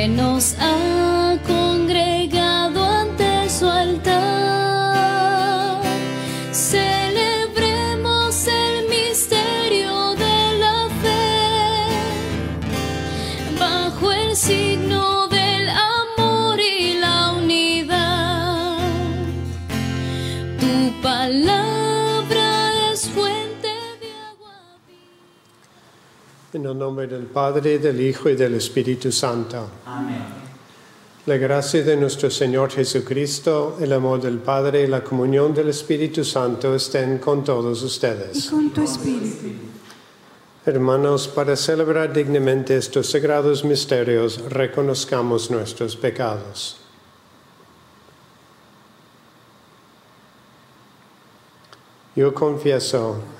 que nos En el nombre del Padre, del Hijo y del Espíritu Santo. Amén. La gracia de nuestro Señor Jesucristo, el amor del Padre y la comunión del Espíritu Santo estén con todos y ustedes. con tu espíritu. Hermanos, para celebrar dignamente estos sagrados misterios, reconozcamos nuestros pecados. Yo confieso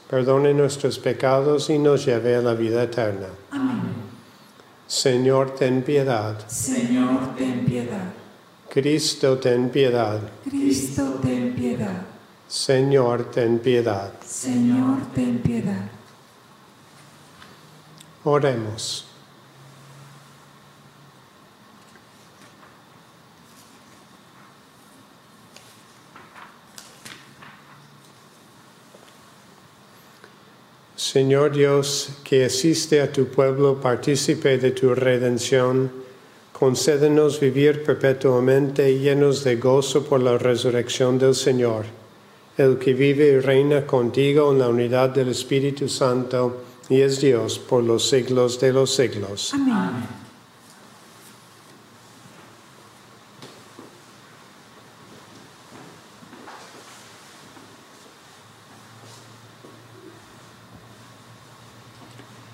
perdone nuestros pecados y nos lleve a la vida eterna. Amén. Señor, ten piedad. Señor, ten piedad. Cristo, ten piedad. Cristo, ten piedad. Señor, ten piedad. Señor, ten piedad. Oremos. Señor Dios, que asiste a tu pueblo partícipe de tu redención, concédenos vivir perpetuamente llenos de gozo por la resurrección del Señor, el que vive y reina contigo en la unidad del Espíritu Santo y es Dios por los siglos de los siglos. Amén.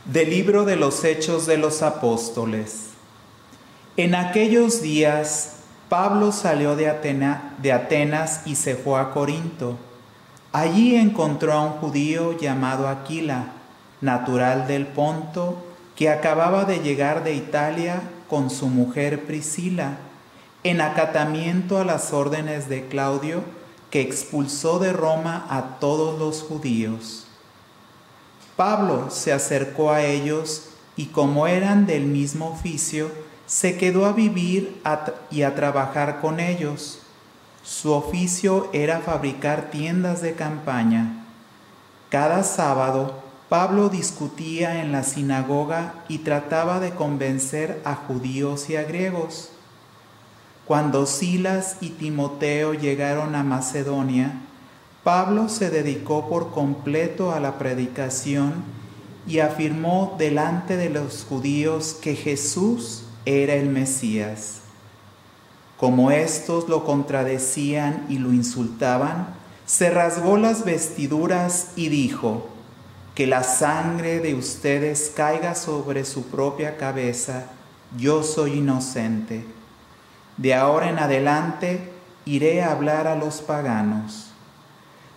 Del libro de los Hechos de los Apóstoles. En aquellos días, Pablo salió de, de Atenas y se fue a Corinto. Allí encontró a un judío llamado Aquila, natural del Ponto, que acababa de llegar de Italia con su mujer Priscila, en acatamiento a las órdenes de Claudio, que expulsó de Roma a todos los judíos. Pablo se acercó a ellos y como eran del mismo oficio, se quedó a vivir y a trabajar con ellos. Su oficio era fabricar tiendas de campaña. Cada sábado, Pablo discutía en la sinagoga y trataba de convencer a judíos y a griegos. Cuando Silas y Timoteo llegaron a Macedonia, Pablo se dedicó por completo a la predicación y afirmó delante de los judíos que Jesús era el Mesías. Como éstos lo contradecían y lo insultaban, se rasgó las vestiduras y dijo, que la sangre de ustedes caiga sobre su propia cabeza, yo soy inocente. De ahora en adelante iré a hablar a los paganos.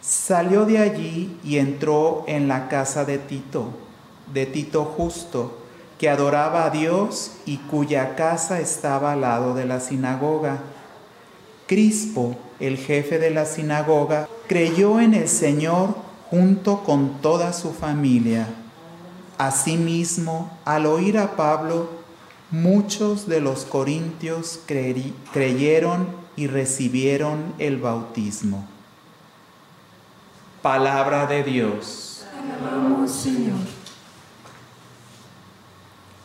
Salió de allí y entró en la casa de Tito, de Tito justo, que adoraba a Dios y cuya casa estaba al lado de la sinagoga. Crispo, el jefe de la sinagoga, creyó en el Señor junto con toda su familia. Asimismo, al oír a Pablo, muchos de los corintios creyeron y recibieron el bautismo. Palabra de Dios. Alabamos, Señor.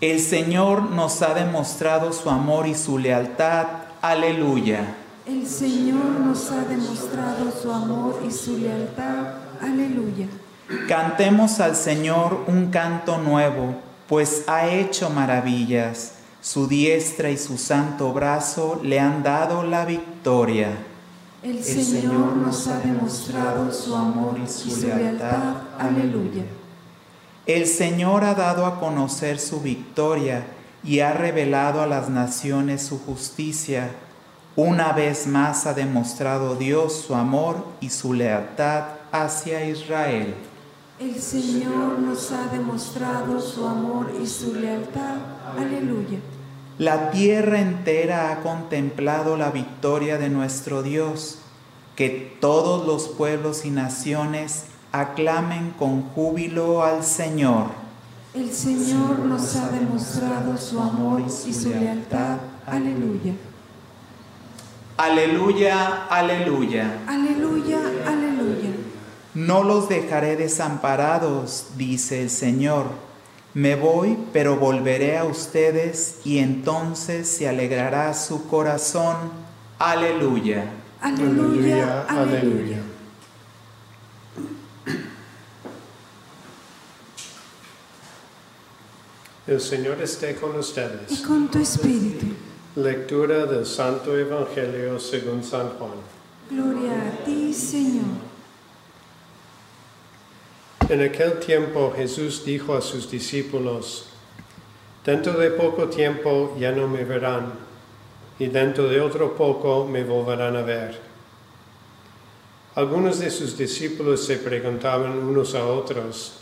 El Señor nos ha demostrado su amor y su lealtad. Aleluya. El Señor nos ha demostrado su amor y su lealtad. Aleluya. Cantemos al Señor un canto nuevo, pues ha hecho maravillas. Su diestra y su santo brazo le han dado la victoria. El Señor nos ha demostrado su amor y su lealtad. Aleluya. El Señor ha dado a conocer su victoria y ha revelado a las naciones su justicia. Una vez más ha demostrado Dios su amor y su lealtad hacia Israel. El Señor nos ha demostrado su amor y su lealtad. Aleluya. La tierra entera ha contemplado la victoria de nuestro Dios. Que todos los pueblos y naciones aclamen con júbilo al Señor. El Señor nos ha demostrado su amor y su lealtad. Aleluya. Aleluya, aleluya. Aleluya, aleluya. No los dejaré desamparados, dice el Señor. Me voy, pero volveré a ustedes y entonces se alegrará su corazón. Aleluya. Aleluya, aleluya. El Señor esté con Y ustedes. con tu espíritu. Lectura del Santo Evangelio según San Juan. Gloria a ti, Señor. En aquel tiempo Jesús dijo a sus discípulos, Dentro de poco tiempo ya no me verán, y dentro de otro poco me volverán a ver. Algunos de sus discípulos se preguntaban unos a otros,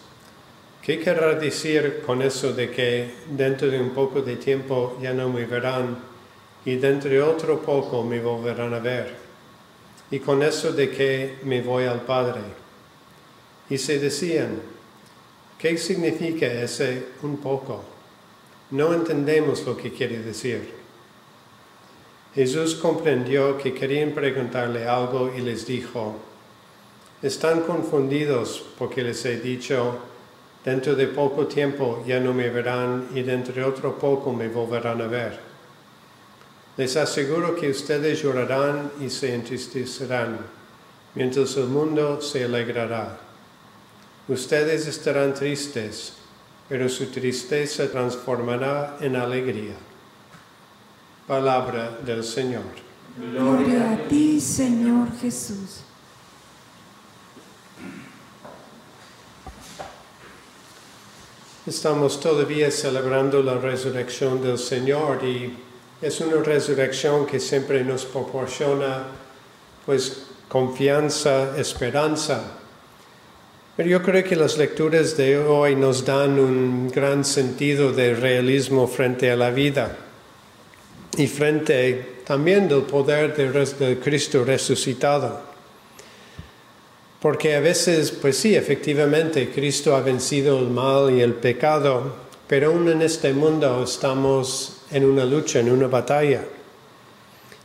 ¿qué querrá decir con eso de que dentro de un poco de tiempo ya no me verán, y dentro de otro poco me volverán a ver? Y con eso de que me voy al Padre. Y se decían, ¿qué significa ese un poco? No entendemos lo que quiere decir. Jesús comprendió que querían preguntarle algo y les dijo, están confundidos porque les he dicho, dentro de poco tiempo ya no me verán y dentro de otro poco me volverán a ver. Les aseguro que ustedes llorarán y se entristecerán, mientras el mundo se alegrará. Ustedes estarán tristes, pero su tristeza transformará en alegría. Palabra del Señor. Gloria a ti, Señor Jesús. Estamos todavía celebrando la resurrección del Señor y es una resurrección que siempre nos proporciona pues confianza, esperanza. Pero yo creo que las lecturas de hoy nos dan un gran sentido de realismo frente a la vida y frente también del poder de, de Cristo resucitado. Porque a veces, pues sí, efectivamente, Cristo ha vencido el mal y el pecado, pero aún en este mundo estamos en una lucha, en una batalla.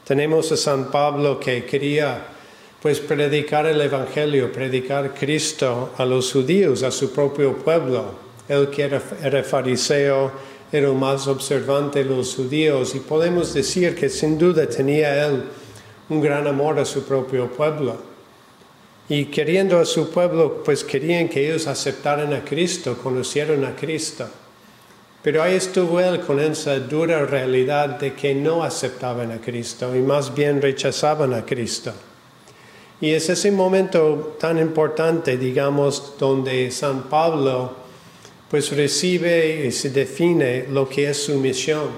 Tenemos a San Pablo que quería pues predicar el Evangelio, predicar Cristo a los judíos, a su propio pueblo. Él que era, fariseo, era más observante de los judíos y podemos decir que sin duda tenía él un gran amor a su propio pueblo. Y queriendo a su pueblo, pues querían que ellos aceptaran a Cristo, conocieran a Cristo. Pero ahí estuvo él con esa dura realidad de que no aceptaban a Cristo y más bien rechazaban a Cristo. Y es ese momento tan importante, digamos, donde San Pablo pues recibe y se define lo que es su misión,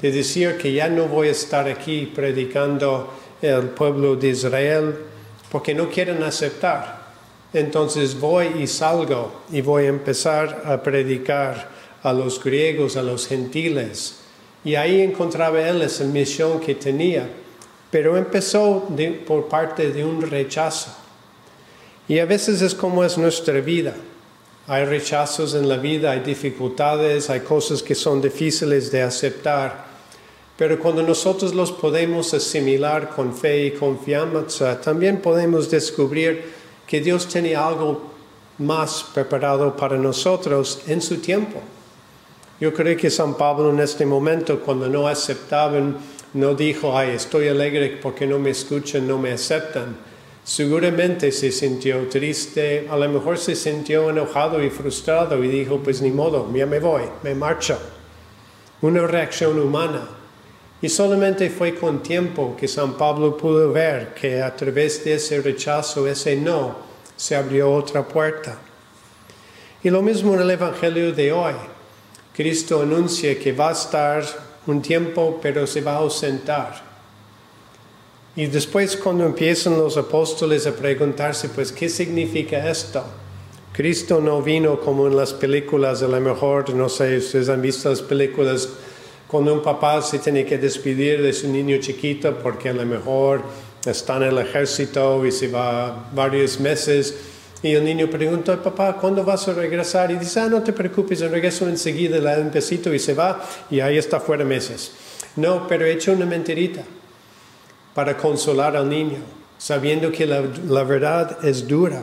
de decir que ya no voy a estar aquí predicando el pueblo de Israel porque no quieren aceptar. Entonces voy y salgo y voy a empezar a predicar a los griegos, a los gentiles. Y ahí encontraba él esa misión que tenía pero empezó por parte de un rechazo. Y a veces es como es nuestra vida. Hay rechazos en la vida, hay dificultades, hay cosas que son difíciles de aceptar. Pero cuando nosotros los podemos asimilar con fe y confianza, también podemos descubrir que Dios tiene algo más preparado para nosotros en su tiempo. Yo creo que San Pablo en este momento, cuando no aceptaban, no dijo, ay, estoy alegre porque no me escuchan, no me aceptan. Seguramente se sintió triste, a lo mejor se sintió enojado y frustrado y dijo, pues ni modo, ya me voy, me marcho. Una reacción humana. Y solamente fue con tiempo que San Pablo pudo ver que a través de ese rechazo, ese no, se abrió otra puerta. Y lo mismo en el Evangelio de hoy. Cristo anuncia que va a estar un tiempo, pero se va a ausentar. Y después cuando empiezan los apóstoles a preguntarse, pues, ¿qué significa esto? Cristo no vino como en las películas, a lo mejor, no sé, ustedes han visto las películas, cuando un papá se tiene que despedir de su niño chiquito porque a lo mejor está en el ejército y se va varios meses. Y el niño pregunta, papá, ¿cuándo vas a regresar? Y dice, ah, no te preocupes, regreso enseguida, le da un besito y se va y ahí está fuera meses. No, pero he hecho una mentirita para consolar al niño, sabiendo que la, la verdad es dura.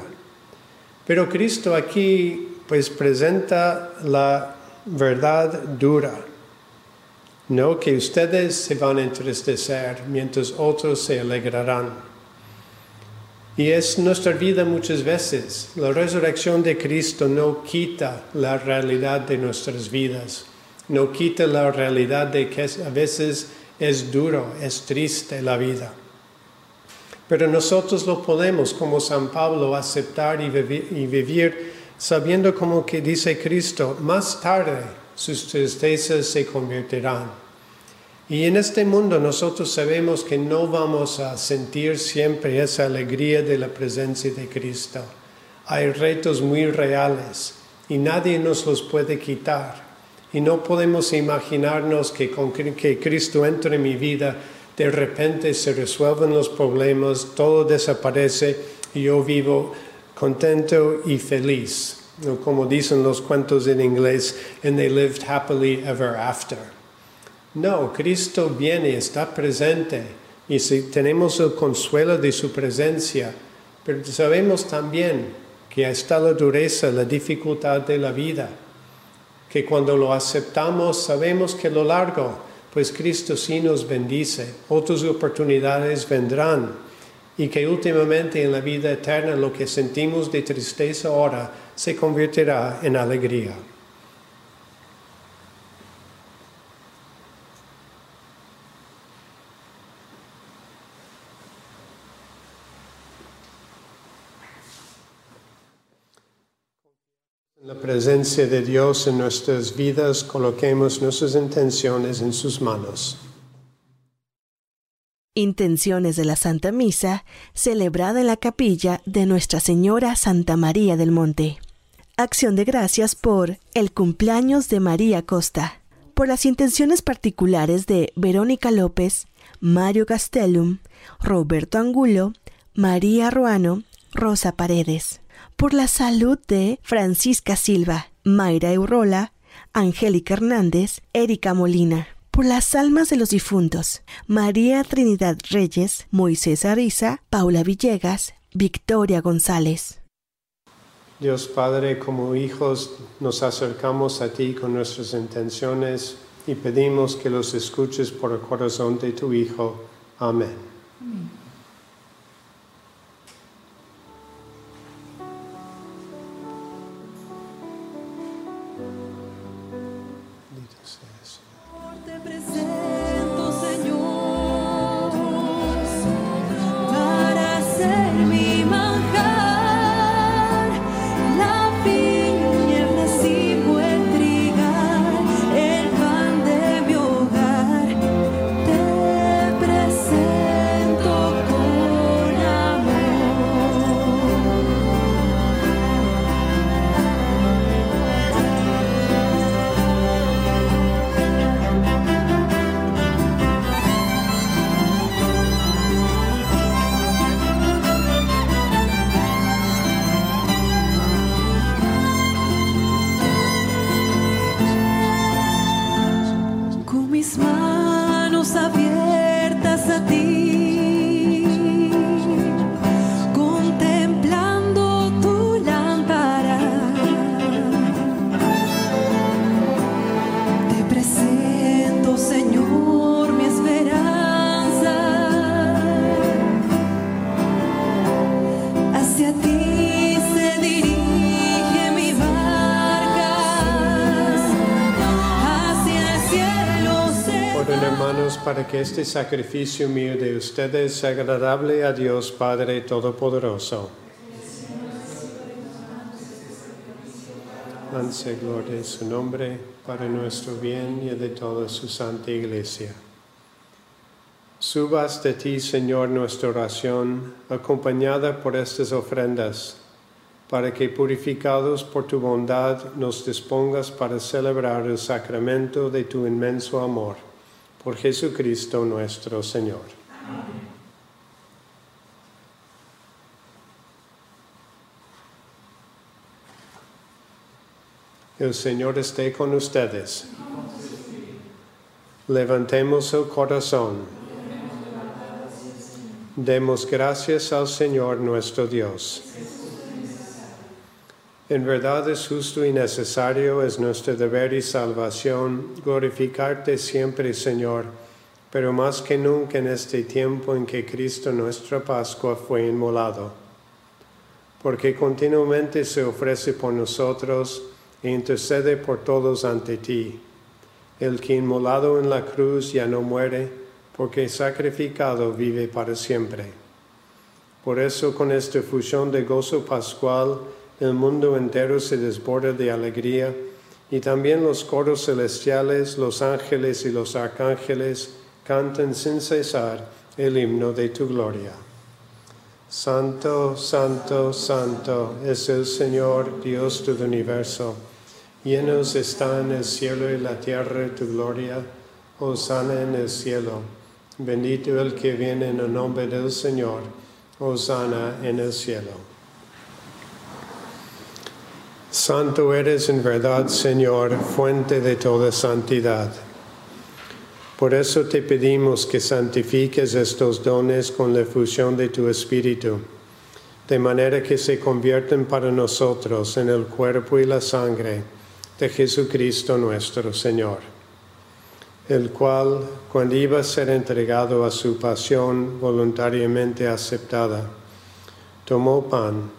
Pero Cristo aquí pues presenta la verdad dura. No que ustedes se van a entristecer mientras otros se alegrarán. Y es nuestra vida muchas veces. La resurrección de Cristo no quita la realidad de nuestras vidas. No quita la realidad de que a veces es duro, es triste la vida. Pero nosotros lo podemos, como San Pablo, aceptar y vivir, sabiendo como que dice Cristo, más tarde sus tristezas se convertirán. Y en este mundo nosotros sabemos que no vamos a sentir siempre esa alegría de la presencia de Cristo. Hay retos muy reales y nadie nos los puede quitar. Y no podemos imaginarnos que con que Cristo entre en mi vida, de repente se resuelven los problemas, todo desaparece y yo vivo contento y feliz. Como dicen los cuentos en inglés, and they lived happily ever after. No, Cristo viene, está presente y si tenemos el consuelo de su presencia, pero sabemos también que está la dureza, la dificultad de la vida, que cuando lo aceptamos sabemos que a lo largo, pues Cristo sí nos bendice, otras oportunidades vendrán y que últimamente en la vida eterna lo que sentimos de tristeza ahora se convertirá en alegría. En la presencia de Dios en nuestras vidas, coloquemos nuestras intenciones en sus manos. Intenciones de la Santa Misa, celebrada en la capilla de Nuestra Señora Santa María del Monte. Acción de gracias por el cumpleaños de María Costa, por las intenciones particulares de Verónica López, Mario Castellum, Roberto Angulo, María Ruano, Rosa Paredes, por la salud de Francisca Silva, Mayra Eurola, Angélica Hernández, Erika Molina, por las almas de los difuntos, María Trinidad Reyes, Moisés Ariza, Paula Villegas, Victoria González. Dios Padre, como hijos nos acercamos a ti con nuestras intenciones y pedimos que los escuches por el corazón de tu Hijo. Amén. Que este sacrificio mío de ustedes sea agradable a Dios Padre Todopoderoso. Hanse gloria en su nombre para nuestro bien y de toda su santa iglesia. Suba hasta ti, Señor, nuestra oración, acompañada por estas ofrendas, para que purificados por tu bondad nos dispongas para celebrar el sacramento de tu inmenso amor. Por Jesucristo nuestro Señor. El Señor esté con ustedes. Levantemos el corazón. Demos gracias al Señor nuestro Dios. En verdad es justo y necesario, es nuestro deber y salvación glorificarte siempre, Señor, pero más que nunca en este tiempo en que Cristo nuestra Pascua fue inmolado, porque continuamente se ofrece por nosotros e intercede por todos ante ti, el que inmolado en la cruz ya no muere, porque sacrificado vive para siempre. Por eso con esta fusión de gozo pascual, el mundo entero se desborda de alegría y también los coros celestiales, los ángeles y los arcángeles cantan sin cesar el himno de tu gloria. Santo, santo, santo es el Señor Dios del universo. Llenos están el cielo y la tierra de tu gloria. Hosanna en el cielo. Bendito el que viene en el nombre del Señor. Hosanna en el cielo. Santo eres en verdad, Señor, fuente de toda santidad. Por eso te pedimos que santifiques estos dones con la fusión de tu Espíritu, de manera que se convierten para nosotros en el cuerpo y la sangre de Jesucristo nuestro Señor, el cual, cuando iba a ser entregado a su pasión voluntariamente aceptada, tomó pan,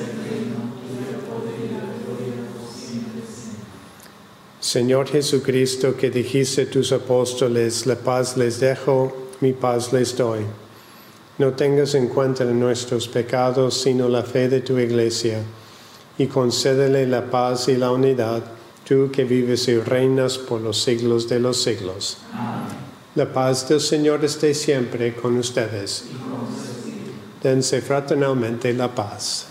Señor Jesucristo, que dijiste tus apóstoles, la paz les dejo, mi paz les doy. No tengas en cuenta nuestros pecados, sino la fe de tu iglesia, y concédele la paz y la unidad, tú que vives y reinas por los siglos de los siglos. La paz del Señor esté siempre con ustedes. Dense fraternalmente la paz.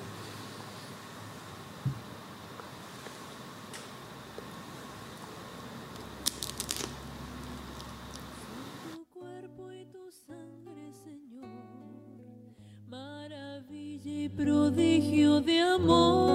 Oh.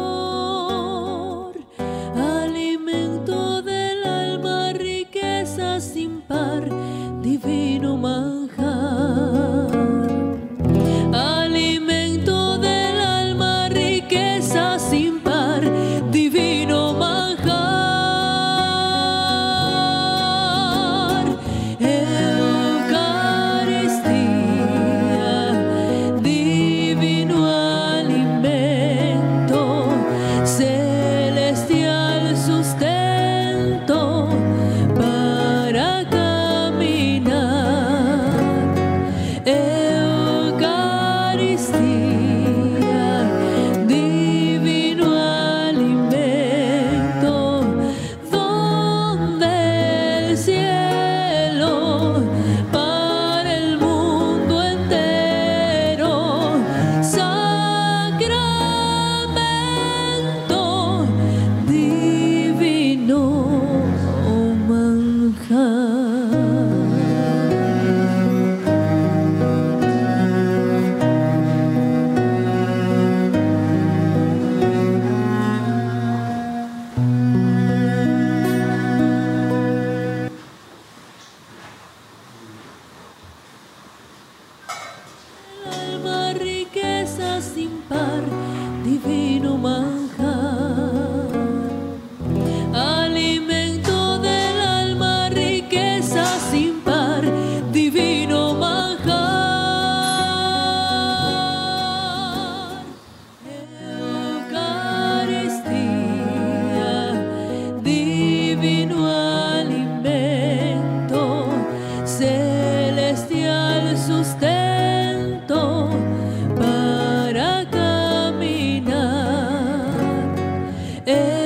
Yeah.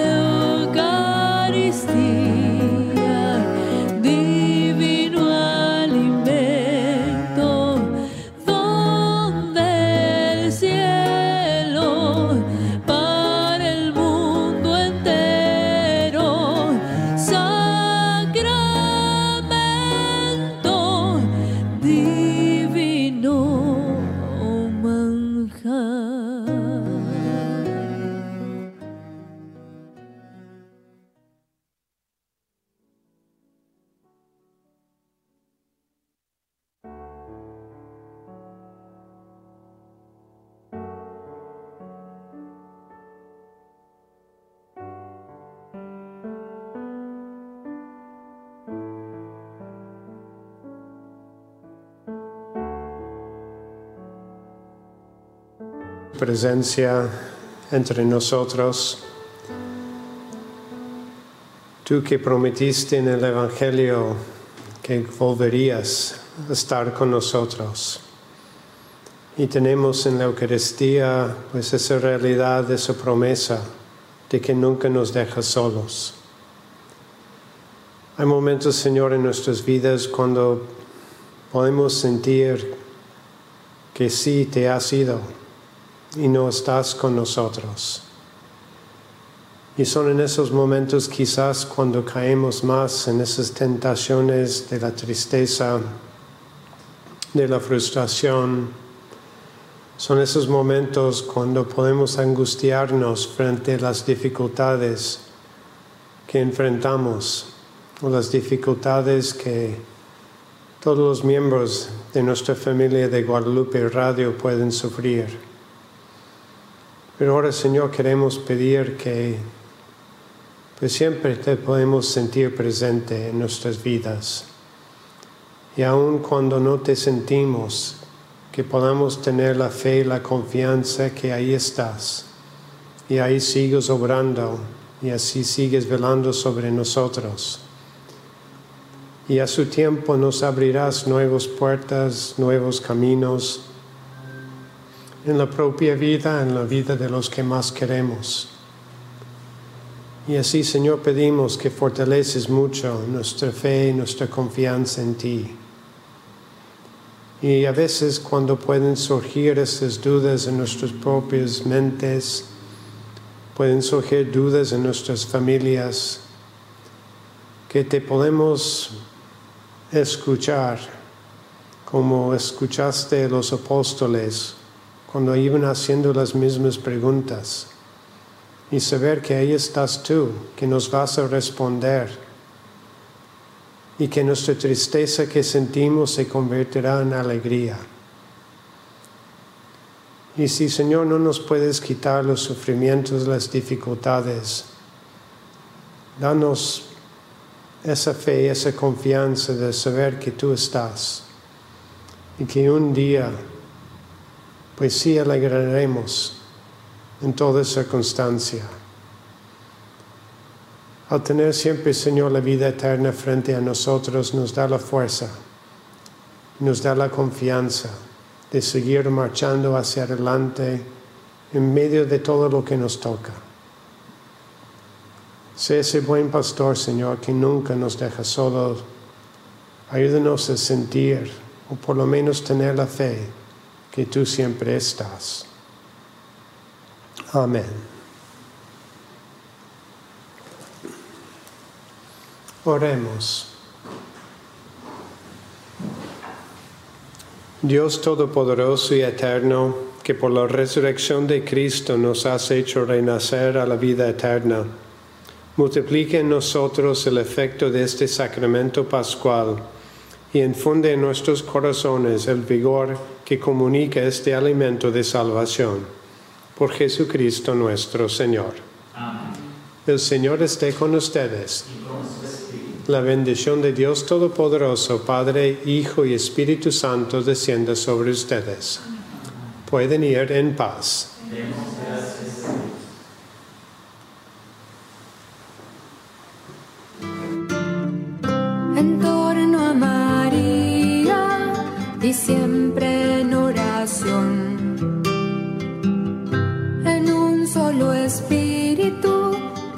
Presencia entre nosotros. Tú que prometiste en el Evangelio que volverías a estar con nosotros. Y tenemos en la Eucaristía pues esa realidad, esa promesa de que nunca nos dejas solos. Hay momentos, Señor, en nuestras vidas cuando podemos sentir que sí te has ido y no estás con nosotros. Y son en esos momentos quizás cuando caemos más en esas tentaciones de la tristeza, de la frustración. Son esos momentos cuando podemos angustiarnos frente a las dificultades que enfrentamos o las dificultades que todos los miembros de nuestra familia de Guadalupe Radio pueden sufrir. Pero ahora, Señor, queremos pedir que pues siempre te podemos sentir presente en nuestras vidas. Y aun cuando no te sentimos, que podamos tener la fe y la confianza que ahí estás. Y ahí sigues obrando y así sigues velando sobre nosotros. Y a su tiempo nos abrirás nuevas puertas, nuevos caminos en la propia vida, en la vida de los que más queremos. Y así, Señor, pedimos que fortaleces mucho nuestra fe y nuestra confianza en ti. Y a veces cuando pueden surgir esas dudas en nuestras propias mentes, pueden surgir dudas en nuestras familias, que te podemos escuchar como escuchaste a los apóstoles cuando iban haciendo las mismas preguntas y saber que ahí estás tú, que nos vas a responder y que nuestra tristeza que sentimos se convertirá en alegría. Y si Señor no nos puedes quitar los sufrimientos, las dificultades, danos esa fe, esa confianza de saber que tú estás y que un día, pues sí alegraremos en toda circunstancia. Al tener siempre, Señor, la vida eterna frente a nosotros, nos da la fuerza, nos da la confianza de seguir marchando hacia adelante en medio de todo lo que nos toca. Sé ese buen pastor, Señor, que nunca nos deja solos. Ayúdanos a sentir, o por lo menos tener la fe, que tú siempre estás. Amén. Oremos. Dios Todopoderoso y Eterno, que por la resurrección de Cristo nos has hecho renacer a la vida eterna, multiplique en nosotros el efecto de este sacramento pascual y infunde en nuestros corazones el vigor que comunica este alimento de salvación por Jesucristo nuestro Señor. Amén. El Señor esté con ustedes. La bendición de Dios Todopoderoso, Padre, Hijo y Espíritu Santo descienda sobre ustedes. Pueden ir en paz.